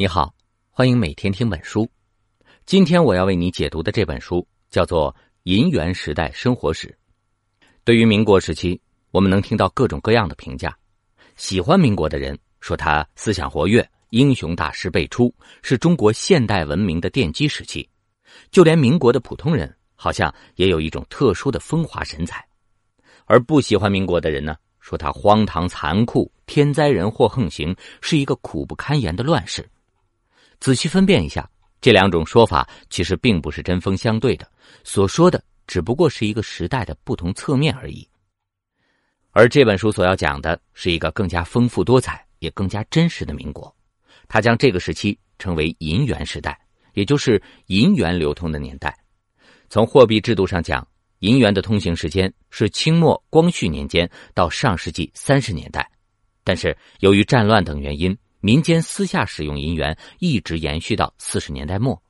你好，欢迎每天听本书。今天我要为你解读的这本书叫做《银元时代生活史》。对于民国时期，我们能听到各种各样的评价。喜欢民国的人说他思想活跃，英雄大师辈出，是中国现代文明的奠基时期。就连民国的普通人，好像也有一种特殊的风华神采。而不喜欢民国的人呢，说他荒唐残酷，天灾人祸横行，是一个苦不堪言的乱世。仔细分辨一下，这两种说法其实并不是针锋相对的，所说的只不过是一个时代的不同侧面而已。而这本书所要讲的是一个更加丰富多彩、也更加真实的民国，他将这个时期称为银元时代，也就是银元流通的年代。从货币制度上讲，银元的通行时间是清末光绪年间到上世纪三十年代，但是由于战乱等原因。民间私下使用银元一直延续到四十年代末，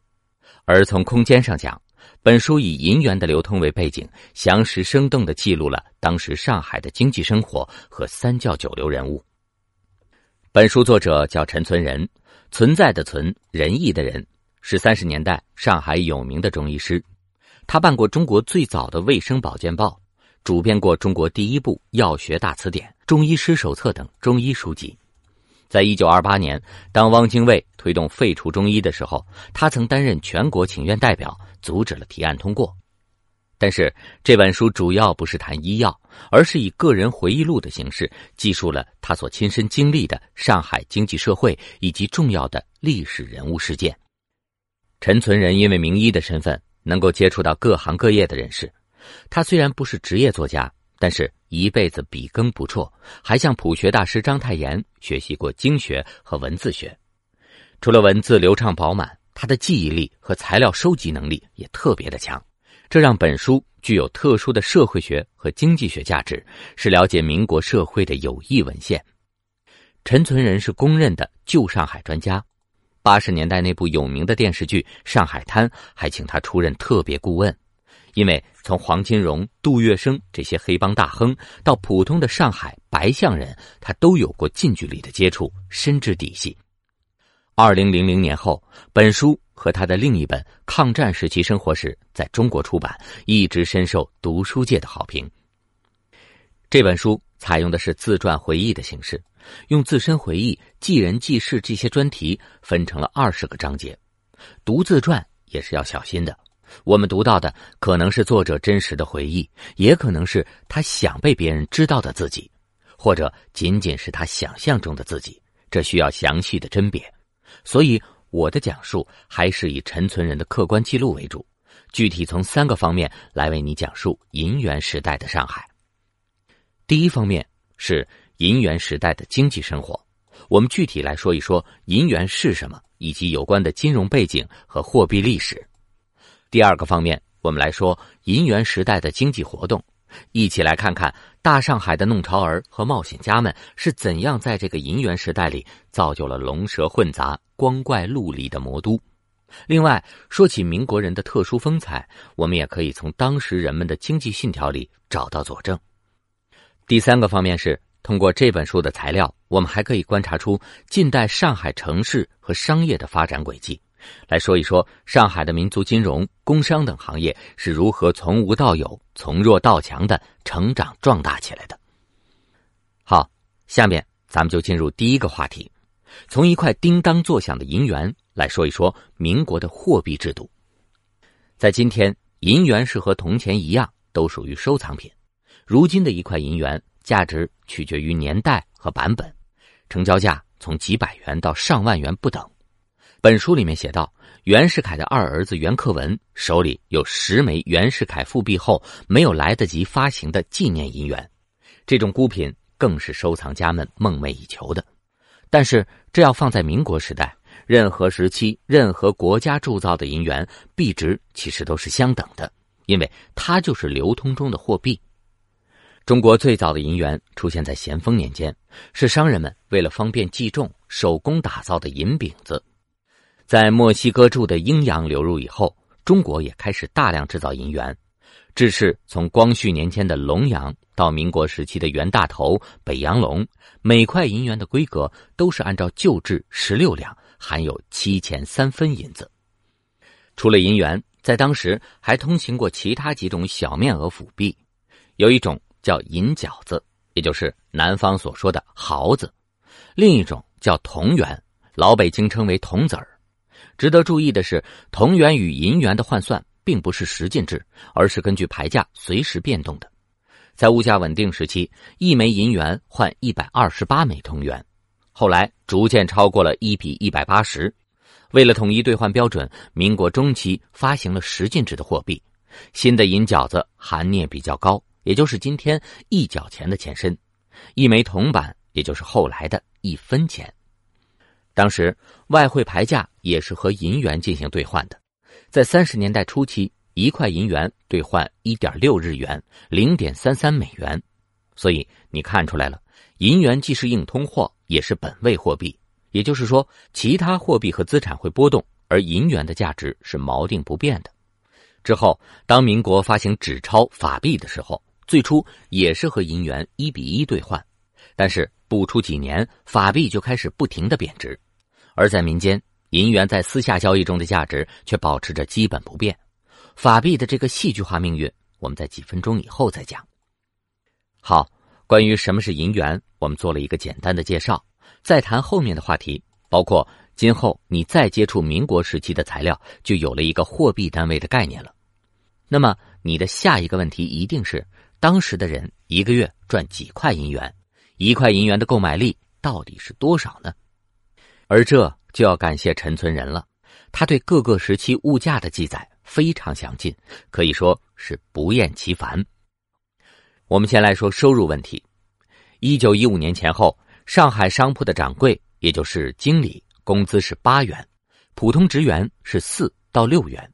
而从空间上讲，本书以银元的流通为背景，详实生动的记录了当时上海的经济生活和三教九流人物。本书作者叫陈存仁，存在的存，仁义的仁，是三十年代上海有名的中医师。他办过中国最早的卫生保健报，主编过中国第一部药学大词典、中医师手册等中医书籍。在一九二八年，当汪精卫推动废除中医的时候，他曾担任全国请愿代表，阻止了提案通过。但是这本书主要不是谈医药，而是以个人回忆录的形式，记述了他所亲身经历的上海经济社会以及重要的历史人物事件。陈存仁因为名医的身份，能够接触到各行各业的人士。他虽然不是职业作家。但是，一辈子笔耕不辍，还向朴学大师章太炎学习过经学和文字学。除了文字流畅饱满，他的记忆力和材料收集能力也特别的强，这让本书具有特殊的社会学和经济学价值，是了解民国社会的有益文献。陈存仁是公认的旧上海专家，八十年代那部有名的电视剧《上海滩》还请他出任特别顾问。因为从黄金荣、杜月笙这些黑帮大亨，到普通的上海白象人，他都有过近距离的接触，深知底细。二零零零年后，本书和他的另一本《抗战时期生活史》在中国出版，一直深受读书界的好评。这本书采用的是自传回忆的形式，用自身回忆、记人记事这些专题分成了二十个章节。读自传也是要小心的。我们读到的可能是作者真实的回忆，也可能是他想被别人知道的自己，或者仅仅是他想象中的自己。这需要详细的甄别。所以，我的讲述还是以陈存仁的客观记录为主，具体从三个方面来为你讲述银元时代的上海。第一方面是银元时代的经济生活，我们具体来说一说银元是什么，以及有关的金融背景和货币历史。第二个方面，我们来说银元时代的经济活动，一起来看看大上海的弄潮儿和冒险家们是怎样在这个银元时代里造就了龙蛇混杂、光怪陆离的魔都。另外，说起民国人的特殊风采，我们也可以从当时人们的经济信条里找到佐证。第三个方面是通过这本书的材料，我们还可以观察出近代上海城市和商业的发展轨迹。来说一说上海的民族金融、工商等行业是如何从无到有、从弱到强的成长壮大起来的。好，下面咱们就进入第一个话题，从一块叮当作响的银元来说一说民国的货币制度。在今天，银元是和铜钱一样，都属于收藏品。如今的一块银元价值取决于年代和版本，成交价从几百元到上万元不等。本书里面写道，袁世凯的二儿子袁克文手里有十枚袁世凯复辟后没有来得及发行的纪念银元，这种孤品更是收藏家们梦寐以求的。但是，这要放在民国时代，任何时期、任何国家铸造的银元币值其实都是相等的，因为它就是流通中的货币。中国最早的银元出现在咸丰年间，是商人们为了方便计重手工打造的银饼子。在墨西哥铸的鹰洋流入以后，中国也开始大量制造银元。制式从光绪年间的龙洋到民国时期的袁大头、北洋龙，每块银元的规格都是按照旧制十六两含有七钱三分银子。除了银元，在当时还通行过其他几种小面额辅币，有一种叫银饺子，也就是南方所说的毫子；另一种叫铜元，老北京称为铜子儿。值得注意的是，铜元与银元的换算并不是十进制，而是根据牌价随时变动的。在物价稳定时期，一枚银元换一百二十八枚铜元，后来逐渐超过了一比一百八十。为了统一兑换标准，民国中期发行了十进制的货币。新的银饺子含镍比较高，也就是今天一角钱的前身。一枚铜板，也就是后来的一分钱。当时外汇牌价也是和银元进行兑换的。在三十年代初期，一块银元兑换一点六日元，零点三三美元。所以你看出来了，银元既是硬通货，也是本位货币。也就是说，其他货币和资产会波动，而银元的价值是锚定不变的。之后，当民国发行纸钞法币的时候，最初也是和银元一比一兑换，但是不出几年，法币就开始不停的贬值。而在民间，银元在私下交易中的价值却保持着基本不变。法币的这个戏剧化命运，我们在几分钟以后再讲。好，关于什么是银元，我们做了一个简单的介绍。再谈后面的话题，包括今后你再接触民国时期的材料，就有了一个货币单位的概念了。那么你的下一个问题一定是：当时的人一个月赚几块银元？一块银元的购买力到底是多少呢？而这就要感谢陈存仁了，他对各个时期物价的记载非常详尽，可以说是不厌其烦。我们先来说收入问题。一九一五年前后。上海商铺的掌柜，也就是经理，工资是八元，普通职员是四到六元。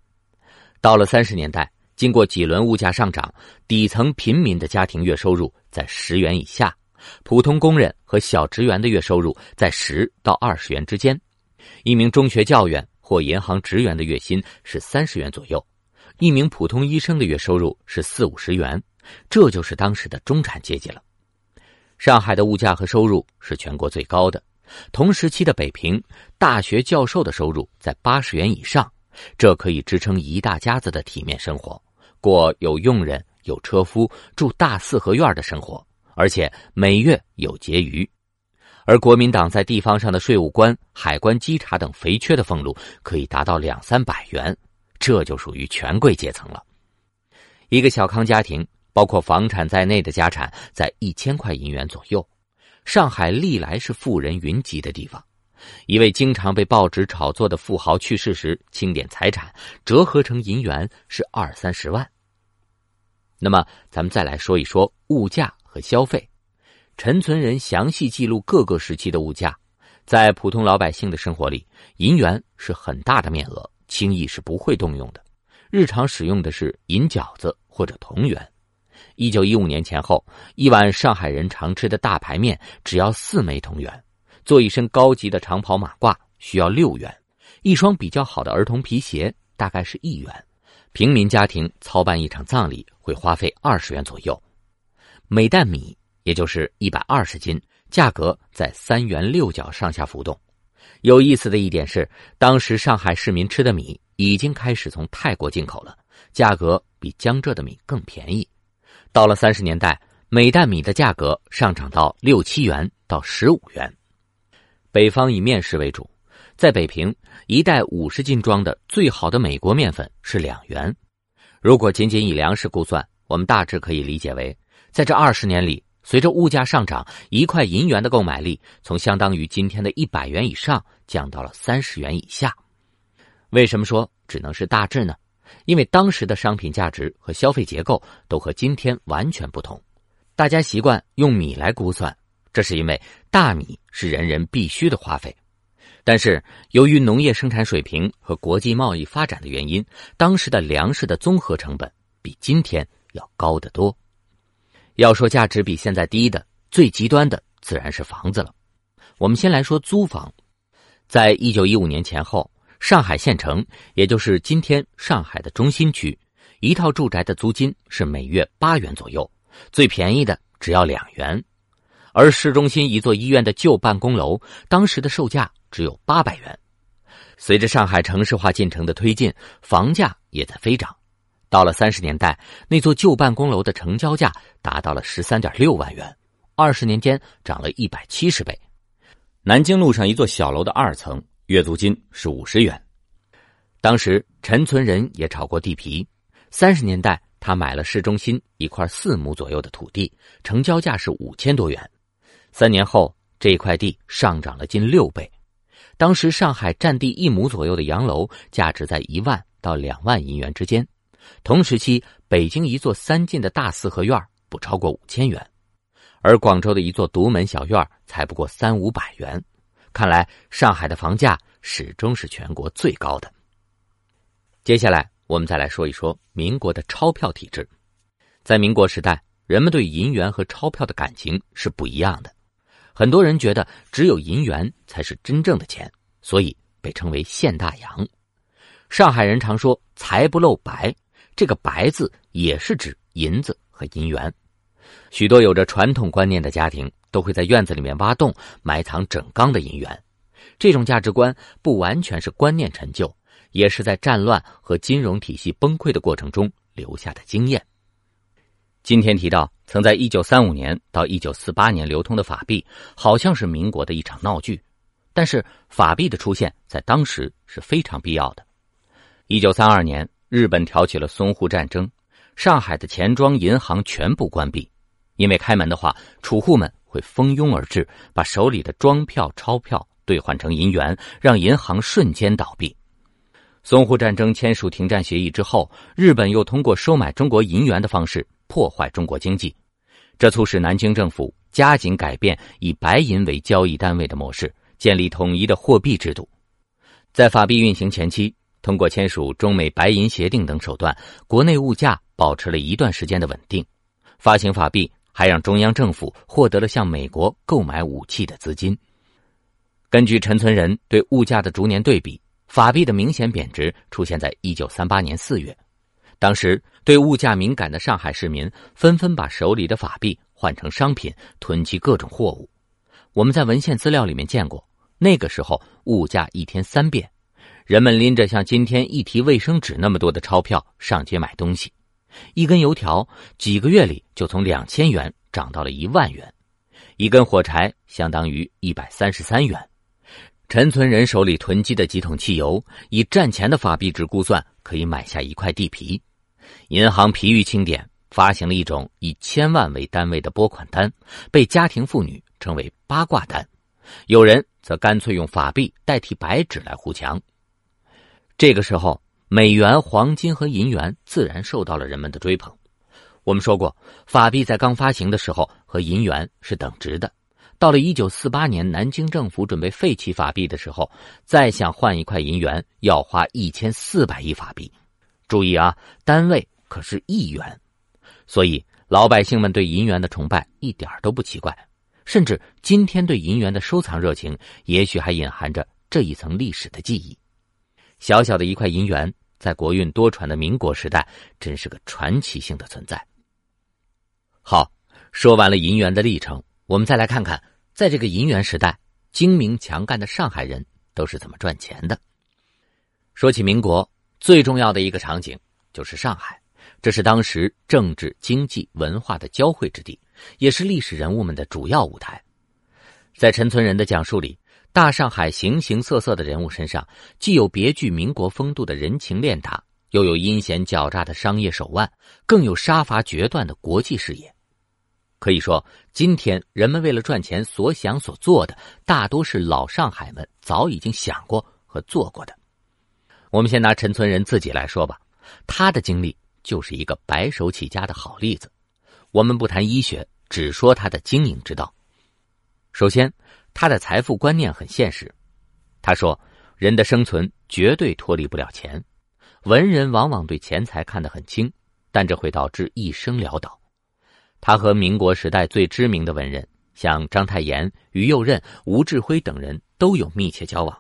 到了三十年代，经过几轮物价上涨，底层平民的家庭月收入在十元以下，普通工人和小职员的月收入在十到二十元之间。一名中学教员或银行职员的月薪是三十元左右，一名普通医生的月收入是四五十元，这就是当时的中产阶级了。上海的物价和收入是全国最高的，同时期的北平大学教授的收入在八十元以上，这可以支撑一大家子的体面生活，过有佣人、有车夫、住大四合院的生活，而且每月有结余。而国民党在地方上的税务官、海关稽查等肥缺的俸禄可以达到两三百元，这就属于权贵阶层了。一个小康家庭。包括房产在内的家产在一千块银元左右。上海历来是富人云集的地方。一位经常被报纸炒作的富豪去世时，清点财产折合成银元是二三十万。那么，咱们再来说一说物价和消费。陈存仁详细记录各个时期的物价，在普通老百姓的生活里，银元是很大的面额，轻易是不会动用的。日常使用的是银饺子或者铜元。一九一五年前后，一碗上海人常吃的大排面只要四枚铜元；做一身高级的长袍马褂需要六元；一双比较好的儿童皮鞋大概是一元；平民家庭操办一场葬礼会花费二十元左右；每担米也就是一百二十斤，价格在三元六角上下浮动。有意思的一点是，当时上海市民吃的米已经开始从泰国进口了，价格比江浙的米更便宜。到了三十年代，每担米的价格上涨到六七元到十五元。北方以面食为主，在北平，一袋五十斤装的最好的美国面粉是两元。如果仅仅以粮食估算，我们大致可以理解为，在这二十年里，随着物价上涨，一块银元的购买力从相当于今天的一百元以上降到了三十元以下。为什么说只能是大致呢？因为当时的商品价值和消费结构都和今天完全不同，大家习惯用米来估算，这是因为大米是人人必须的花费。但是由于农业生产水平和国际贸易发展的原因，当时的粮食的综合成本比今天要高得多。要说价值比现在低的，最极端的自然是房子了。我们先来说租房，在一九一五年前后。上海县城，也就是今天上海的中心区，一套住宅的租金是每月八元左右，最便宜的只要两元。而市中心一座医院的旧办公楼，当时的售价只有八百元，随着上海城市化进程的推进，房价也在飞涨。到了三十年代，那座旧办公楼的成交价达到了十三点六万元，二十年间涨了一百七十倍。南京路上一座小楼的二层月租金是五十元。当时陈存仁也炒过地皮，三十年代他买了市中心一块四亩左右的土地，成交价是五千多元。三年后，这一块地上涨了近六倍。当时上海占地一亩左右的洋楼价值在一万到两万银元之间。同时期，北京一座三进的大四合院不超过五千元，而广州的一座独门小院才不过三五百元。看来，上海的房价始终是全国最高的。接下来，我们再来说一说民国的钞票体制。在民国时代，人们对银元和钞票的感情是不一样的。很多人觉得只有银元才是真正的钱，所以被称为“现大洋”。上海人常说“财不露白”。这个“白”字也是指银子和银元。许多有着传统观念的家庭都会在院子里面挖洞，埋藏整缸的银元。这种价值观不完全是观念陈旧，也是在战乱和金融体系崩溃的过程中留下的经验。今天提到，曾在一九三五年到一九四八年流通的法币，好像是民国的一场闹剧。但是，法币的出现在当时是非常必要的。一九三二年。日本挑起了淞沪战争，上海的钱庄银行全部关闭，因为开门的话，储户们会蜂拥而至，把手里的庄票、钞票兑换成银元，让银行瞬间倒闭。淞沪战争签署停战协议之后，日本又通过收买中国银元的方式破坏中国经济，这促使南京政府加紧改变以白银为交易单位的模式，建立统一的货币制度。在法币运行前期。通过签署中美白银协定等手段，国内物价保持了一段时间的稳定。发行法币还让中央政府获得了向美国购买武器的资金。根据陈存仁对物价的逐年对比，法币的明显贬值出现在一九三八年四月。当时对物价敏感的上海市民纷纷把手里的法币换成商品，囤积各种货物。我们在文献资料里面见过，那个时候物价一天三变。人们拎着像今天一提卫生纸那么多的钞票上街买东西，一根油条几个月里就从两千元涨到了一万元，一根火柴相当于一百三十三元。陈存仁手里囤积的几桶汽油，以战前的法币值估算，可以买下一块地皮。银行疲于清点，发行了一种以千万为单位的拨款单，被家庭妇女称为“八卦单”。有人则干脆用法币代替白纸来糊墙。这个时候，美元、黄金和银元自然受到了人们的追捧。我们说过，法币在刚发行的时候和银元是等值的。到了一九四八年，南京政府准备废弃法币的时候，再想换一块银元，要花一千四百亿法币。注意啊，单位可是亿元。所以，老百姓们对银元的崇拜一点都不奇怪。甚至今天对银元的收藏热情，也许还隐含着这一层历史的记忆。小小的一块银元，在国运多舛的民国时代，真是个传奇性的存在。好，说完了银元的历程，我们再来看看，在这个银元时代，精明强干的上海人都是怎么赚钱的。说起民国，最重要的一个场景就是上海，这是当时政治、经济、文化的交汇之地，也是历史人物们的主要舞台。在陈存仁的讲述里。大上海形形色色的人物身上，既有别具民国风度的人情练达，又有阴险狡诈的商业手腕，更有杀伐决断的国际视野。可以说，今天人们为了赚钱所想所做的，大多是老上海们早已经想过和做过的。我们先拿陈村人自己来说吧，他的经历就是一个白手起家的好例子。我们不谈医学，只说他的经营之道。首先。他的财富观念很现实，他说：“人的生存绝对脱离不了钱，文人往往对钱财看得很轻，但这会导致一生潦倒。”他和民国时代最知名的文人，像章太炎、于右任、吴志辉等人都有密切交往。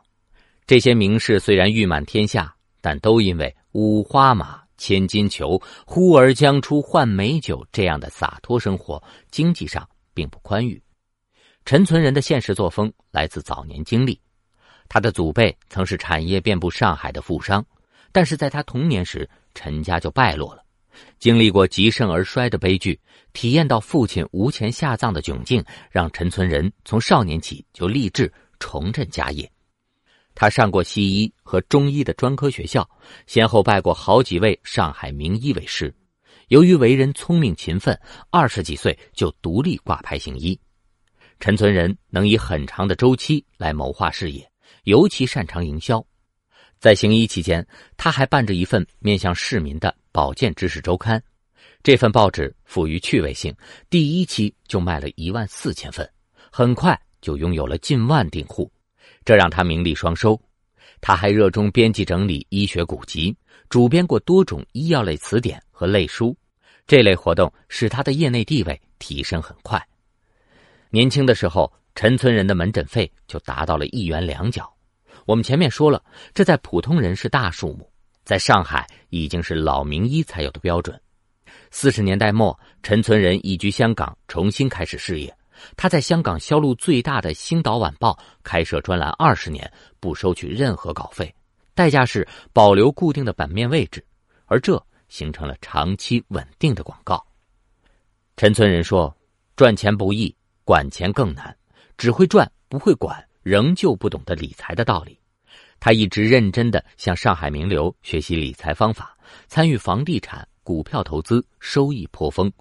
这些名士虽然誉满天下，但都因为五花马、千金裘、呼儿将出换美酒这样的洒脱生活，经济上并不宽裕。陈存仁的现实作风来自早年经历，他的祖辈曾是产业遍布上海的富商，但是在他童年时，陈家就败落了。经历过极盛而衰的悲剧，体验到父亲无钱下葬的窘境，让陈存仁从少年起就立志重振家业。他上过西医和中医的专科学校，先后拜过好几位上海名医为师。由于为人聪明勤奋，二十几岁就独立挂牌行医。陈存仁能以很长的周期来谋划事业，尤其擅长营销。在行医期间，他还办着一份面向市民的保健知识周刊。这份报纸富于趣味性，第一期就卖了一万四千份，很快就拥有了近万订户，这让他名利双收。他还热衷编辑整理医学古籍，主编过多种医药类词典和类书。这类活动使他的业内地位提升很快。年轻的时候，陈村人的门诊费就达到了一元两角。我们前面说了，这在普通人是大数目，在上海已经是老名医才有的标准。四十年代末，陈村人移居香港，重新开始事业。他在香港销路最大的《星岛晚报》开设专栏二十年，不收取任何稿费，代价是保留固定的版面位置，而这形成了长期稳定的广告。陈村人说：“赚钱不易，管钱更难，只会赚不会管。”仍旧不懂得理财的道理，他一直认真的向上海名流学习理财方法，参与房地产、股票投资，收益颇丰。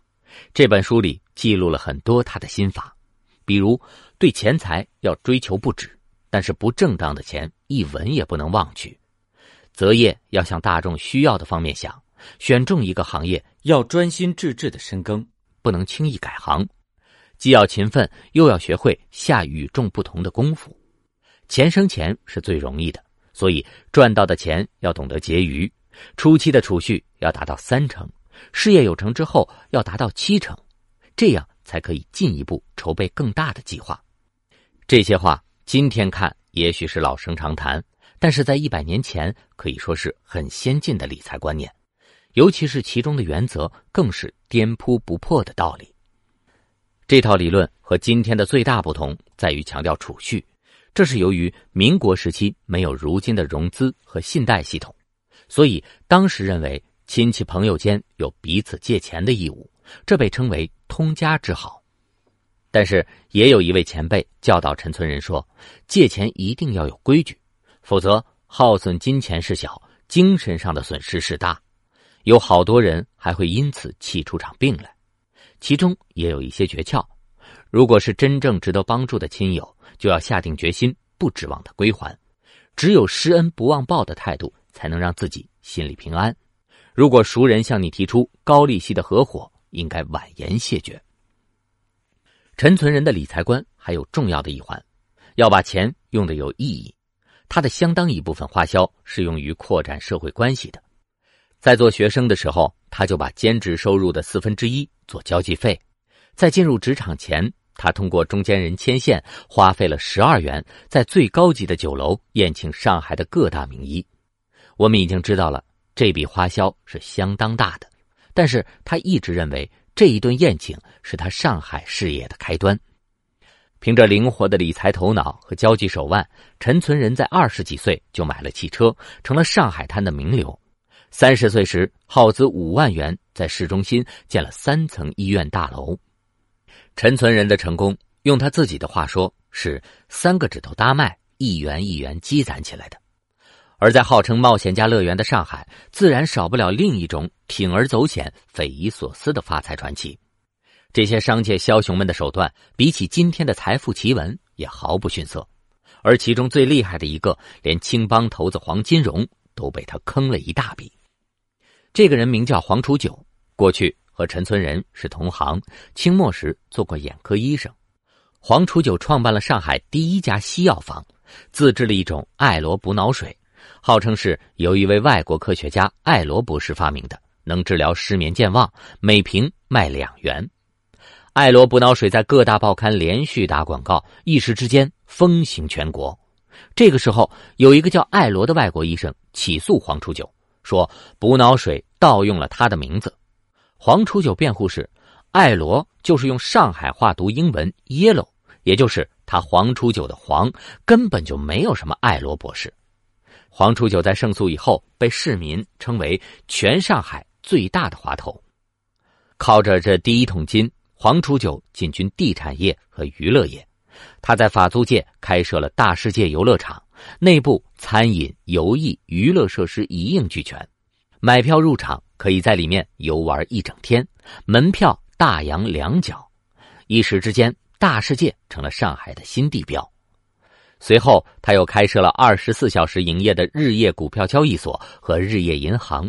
这本书里记录了很多他的心法，比如对钱财要追求不止，但是不正当的钱一文也不能忘去。择业要向大众需要的方面想，选中一个行业要专心致志的深耕，不能轻易改行。既要勤奋，又要学会下与众不同的功夫。钱生钱是最容易的，所以赚到的钱要懂得结余。初期的储蓄要达到三成，事业有成之后要达到七成，这样才可以进一步筹备更大的计划。这些话今天看也许是老生常谈，但是在一百年前可以说是很先进的理财观念，尤其是其中的原则更是颠扑不破的道理。这套理论和今天的最大不同在于强调储蓄，这是由于民国时期没有如今的融资和信贷系统，所以当时认为亲戚朋友间有彼此借钱的义务，这被称为通家之好。但是也有一位前辈教导陈村人说，借钱一定要有规矩，否则耗损金钱是小，精神上的损失是大，有好多人还会因此气出场病来。其中也有一些诀窍，如果是真正值得帮助的亲友，就要下定决心，不指望他归还。只有施恩不忘报的态度，才能让自己心里平安。如果熟人向你提出高利息的合伙，应该婉言谢绝。陈存仁的理财观还有重要的一环，要把钱用的有意义。他的相当一部分花销是用于扩展社会关系的。在做学生的时候，他就把兼职收入的四分之一做交际费。在进入职场前，他通过中间人牵线，花费了十二元，在最高级的酒楼宴请上海的各大名医。我们已经知道了这笔花销是相当大的，但是他一直认为这一顿宴请是他上海事业的开端。凭着灵活的理财头脑和交际手腕，陈存仁在二十几岁就买了汽车，成了上海滩的名流。三十岁时，耗资五万元在市中心建了三层医院大楼。陈存仁的成功，用他自己的话说，是三个指头搭脉，一元一元积攒起来的。而在号称冒险家乐园的上海，自然少不了另一种铤而走险、匪夷所思的发财传奇。这些商界枭雄们的手段，比起今天的财富奇闻也毫不逊色。而其中最厉害的一个，连青帮头子黄金荣都被他坑了一大笔。这个人名叫黄楚九，过去和陈存仁是同行，清末时做过眼科医生。黄楚九创办了上海第一家西药房，自制了一种艾罗补脑水，号称是由一位外国科学家艾罗博士发明的，能治疗失眠健忘，每瓶卖两元。艾罗补脑水在各大报刊连续打广告，一时之间风行全国。这个时候，有一个叫艾罗的外国医生起诉黄楚九。说补脑水盗用了他的名字，黄初九辩护是，艾罗就是用上海话读英文 yellow，也就是他黄初九的黄，根本就没有什么艾罗博士。黄初九在胜诉以后，被市民称为全上海最大的滑头。靠着这第一桶金，黄初九进军地产业和娱乐业。他在法租界开设了大世界游乐场，内部餐饮、游艺、娱乐设施一应俱全，买票入场可以在里面游玩一整天，门票大洋两角。一时之间，大世界成了上海的新地标。随后，他又开设了二十四小时营业的日夜股票交易所和日夜银行。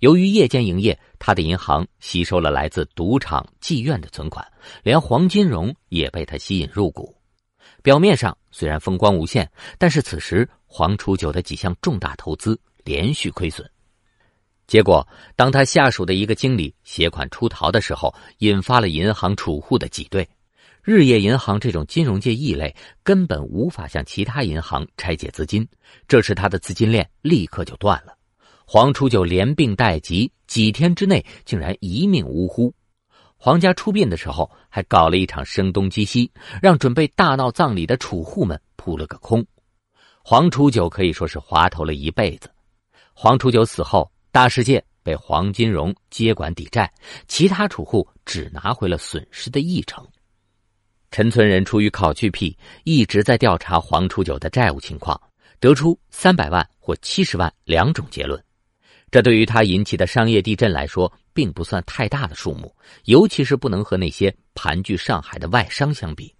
由于夜间营业，他的银行吸收了来自赌场、妓院的存款，连黄金荣也被他吸引入股。表面上虽然风光无限，但是此时黄初九的几项重大投资连续亏损。结果，当他下属的一个经理携款出逃的时候，引发了银行储户的挤兑。日业银行这种金融界异类根本无法向其他银行拆借资金，这时他的资金链立刻就断了。黄初九连病带疾，几天之内竟然一命呜呼。黄家出殡的时候还搞了一场声东击西，让准备大闹葬礼的储户们扑了个空。黄初九可以说是滑头了一辈子。黄初九死后，大世界被黄金荣接管抵债，其他储户只拿回了损失的一成。陈村人出于考据癖，一直在调查黄初九的债务情况，得出三百万或七十万两种结论。这对于他引起的商业地震来说，并不算太大的数目，尤其是不能和那些盘踞上海的外商相比。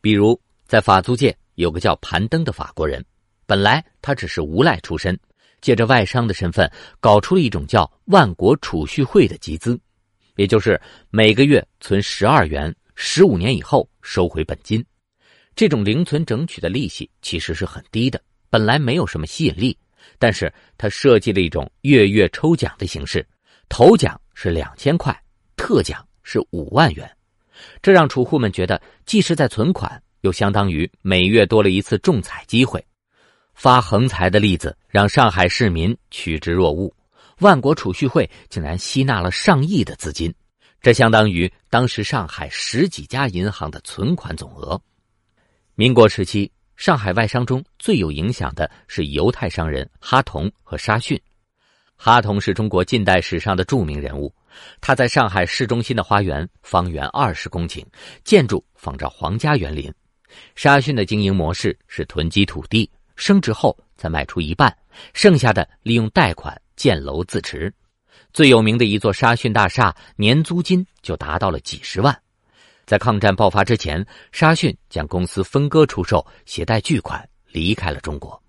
比如，在法租界有个叫盘登的法国人，本来他只是无赖出身，借着外商的身份，搞出了一种叫万国储蓄会的集资，也就是每个月存十二元。十五年以后收回本金，这种零存整取的利息其实是很低的，本来没有什么吸引力。但是他设计了一种月月抽奖的形式，头奖是两千块，特奖是五万元，这让储户们觉得既是在存款，又相当于每月多了一次中彩机会。发横财的例子让上海市民趋之若鹜，万国储蓄会竟然吸纳了上亿的资金。这相当于当时上海十几家银行的存款总额。民国时期，上海外商中最有影响的是犹太商人哈同和沙逊。哈同是中国近代史上的著名人物，他在上海市中心的花园方圆二十公顷，建筑仿照皇家园林。沙逊的经营模式是囤积土地，升值后再卖出一半，剩下的利用贷款建楼自持。最有名的一座沙逊大厦，年租金就达到了几十万。在抗战爆发之前，沙逊将公司分割出售，携带巨款离开了中国。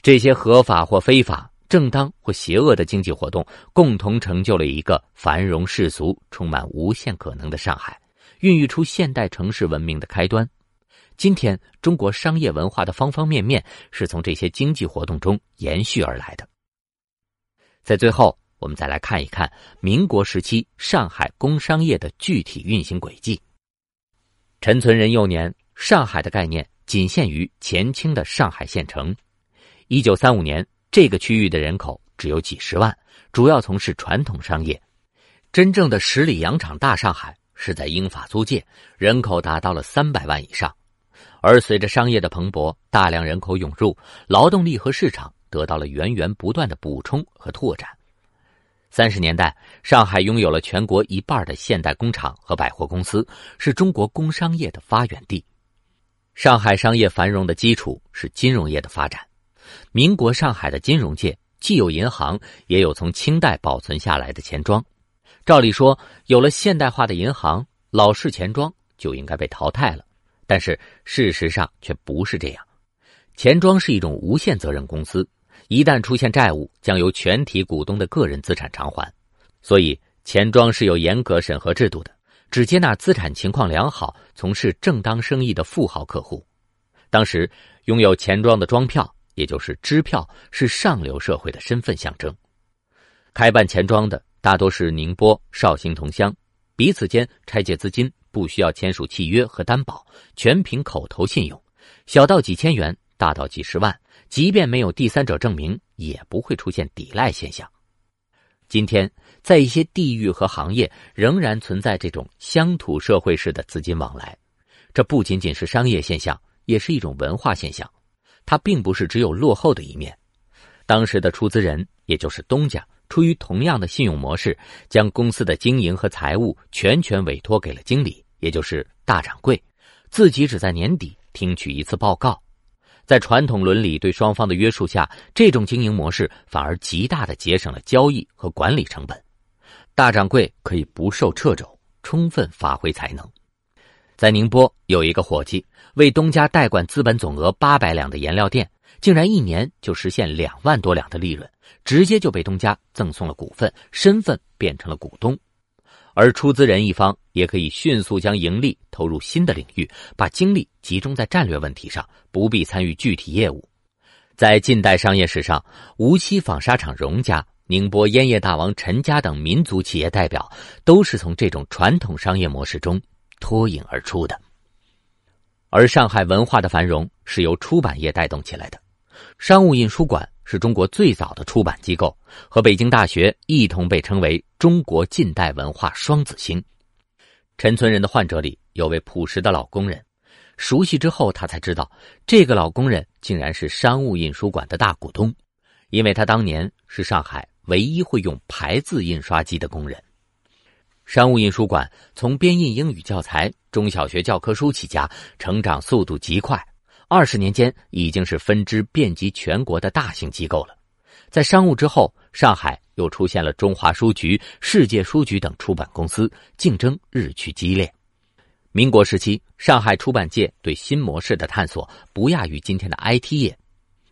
这些合法或非法、正当或邪恶的经济活动，共同成就了一个繁荣世俗、充满无限可能的上海，孕育出现代城市文明的开端。今天，中国商业文化的方方面面是从这些经济活动中延续而来的。在最后。我们再来看一看民国时期上海工商业的具体运行轨迹。陈存仁幼年，上海的概念仅限于前清的上海县城。一九三五年，这个区域的人口只有几十万，主要从事传统商业。真正的十里洋场大上海是在英法租界，人口达到了三百万以上。而随着商业的蓬勃，大量人口涌入，劳动力和市场得到了源源不断的补充和拓展。三十年代，上海拥有了全国一半的现代工厂和百货公司，是中国工商业的发源地。上海商业繁荣的基础是金融业的发展。民国上海的金融界既有银行，也有从清代保存下来的钱庄。照理说，有了现代化的银行，老式钱庄就应该被淘汰了。但是事实上却不是这样。钱庄是一种无限责任公司。一旦出现债务，将由全体股东的个人资产偿还，所以钱庄是有严格审核制度的，只接纳资产情况良好、从事正当生意的富豪客户。当时拥有钱庄的庄票，也就是支票，是上流社会的身份象征。开办钱庄的大多是宁波、绍兴同乡，彼此间拆借资金不需要签署契约和担保，全凭口头信用，小到几千元，大到几十万。即便没有第三者证明，也不会出现抵赖现象。今天，在一些地域和行业，仍然存在这种乡土社会式的资金往来。这不仅仅是商业现象，也是一种文化现象。它并不是只有落后的一面。当时的出资人，也就是东家，出于同样的信用模式，将公司的经营和财务全权委托给了经理，也就是大掌柜，自己只在年底听取一次报告。在传统伦理对双方的约束下，这种经营模式反而极大的节省了交易和管理成本。大掌柜可以不受掣肘，充分发挥才能。在宁波有一个伙计为东家代管资本总额八百两的颜料店，竟然一年就实现两万多两的利润，直接就被东家赠送了股份，身份变成了股东。而出资人一方也可以迅速将盈利投入新的领域，把精力集中在战略问题上，不必参与具体业务。在近代商业史上，无锡纺纱厂荣家、宁波烟叶大王陈家等民族企业代表，都是从这种传统商业模式中。脱颖而出的，而上海文化的繁荣是由出版业带动起来的。商务印书馆是中国最早的出版机构，和北京大学一同被称为中国近代文化双子星。陈村人的患者里有位朴实的老工人，熟悉之后他才知道，这个老工人竟然是商务印书馆的大股东，因为他当年是上海唯一会用排字印刷机的工人。商务印书馆从编印英语教材、中小学教科书起家，成长速度极快。二十年间，已经是分支遍及全国的大型机构了。在商务之后，上海又出现了中华书局、世界书局等出版公司，竞争日趋激烈。民国时期，上海出版界对新模式的探索不亚于今天的 IT 业。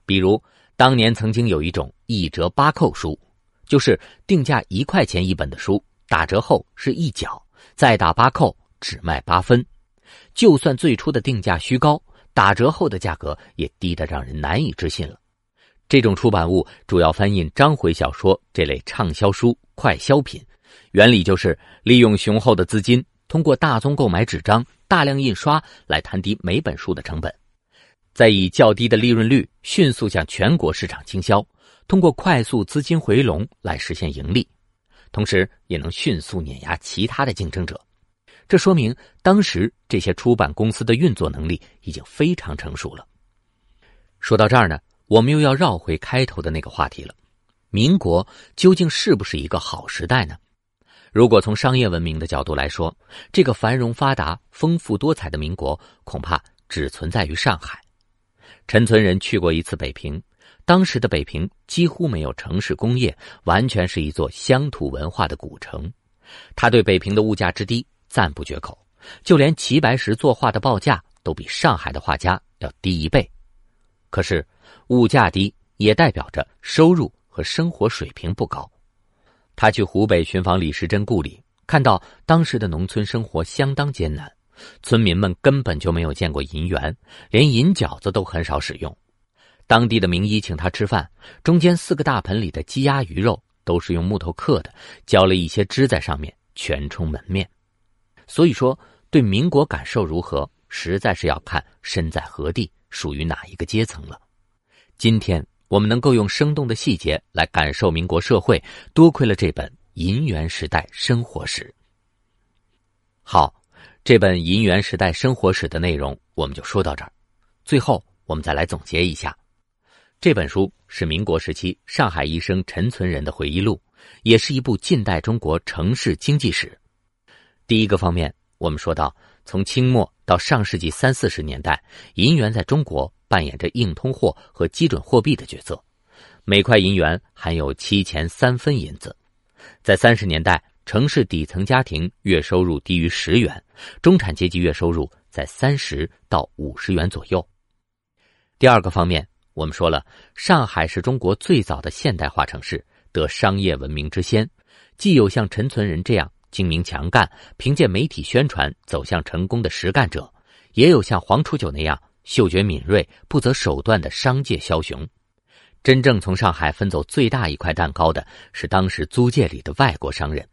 比如，当年曾经有一种一折八扣书，就是定价一块钱一本的书。打折后是一角，再打八扣，只卖八分。就算最初的定价虚高，打折后的价格也低得让人难以置信了。这种出版物主要翻印章回小说这类畅销书、快消品，原理就是利用雄厚的资金，通过大宗购买纸张、大量印刷来摊低每本书的成本，再以较低的利润率迅速向全国市场倾销，通过快速资金回笼来实现盈利。同时，也能迅速碾压其他的竞争者，这说明当时这些出版公司的运作能力已经非常成熟了。说到这儿呢，我们又要绕回开头的那个话题了：民国究竟是不是一个好时代呢？如果从商业文明的角度来说，这个繁荣发达、丰富多彩的民国，恐怕只存在于上海。陈村人去过一次北平。当时的北平几乎没有城市工业，完全是一座乡土文化的古城。他对北平的物价之低赞不绝口，就连齐白石作画的报价都比上海的画家要低一倍。可是，物价低也代表着收入和生活水平不高。他去湖北寻访李时珍故里，看到当时的农村生活相当艰难，村民们根本就没有见过银元，连银饺子都很少使用。当地的名医请他吃饭，中间四个大盆里的鸡鸭鱼肉都是用木头刻的，浇了一些汁在上面，全充门面。所以说，对民国感受如何，实在是要看身在何地，属于哪一个阶层了。今天我们能够用生动的细节来感受民国社会，多亏了这本《银元时代生活史》。好，这本《银元时代生活史》的内容我们就说到这儿。最后，我们再来总结一下。这本书是民国时期上海医生陈存仁的回忆录，也是一部近代中国城市经济史。第一个方面，我们说到，从清末到上世纪三四十年代，银元在中国扮演着硬通货和基准货币的角色，每块银元含有七钱三分银子。在三十年代，城市底层家庭月收入低于十元，中产阶级月收入在三十到五十元左右。第二个方面。我们说了，上海是中国最早的现代化城市，得商业文明之先。既有像陈存仁这样精明强干、凭借媒体宣传走向成功的实干者，也有像黄楚九那样嗅觉敏锐、不择手段的商界枭雄。真正从上海分走最大一块蛋糕的是当时租界里的外国商人，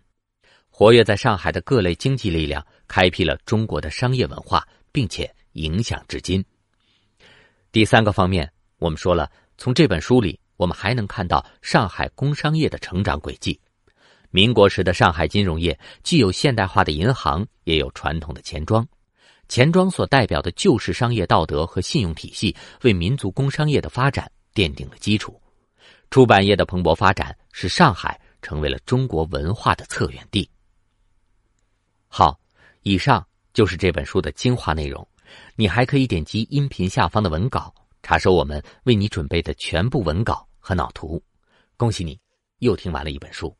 活跃在上海的各类经济力量，开辟了中国的商业文化，并且影响至今。第三个方面。我们说了，从这本书里，我们还能看到上海工商业的成长轨迹。民国时的上海金融业既有现代化的银行，也有传统的钱庄。钱庄所代表的旧式商业道德和信用体系，为民族工商业的发展奠定了基础。出版业的蓬勃发展，使上海成为了中国文化的策源地。好，以上就是这本书的精华内容。你还可以点击音频下方的文稿，查收我们为你准备的全部文稿和脑图。恭喜你，又听完了一本书。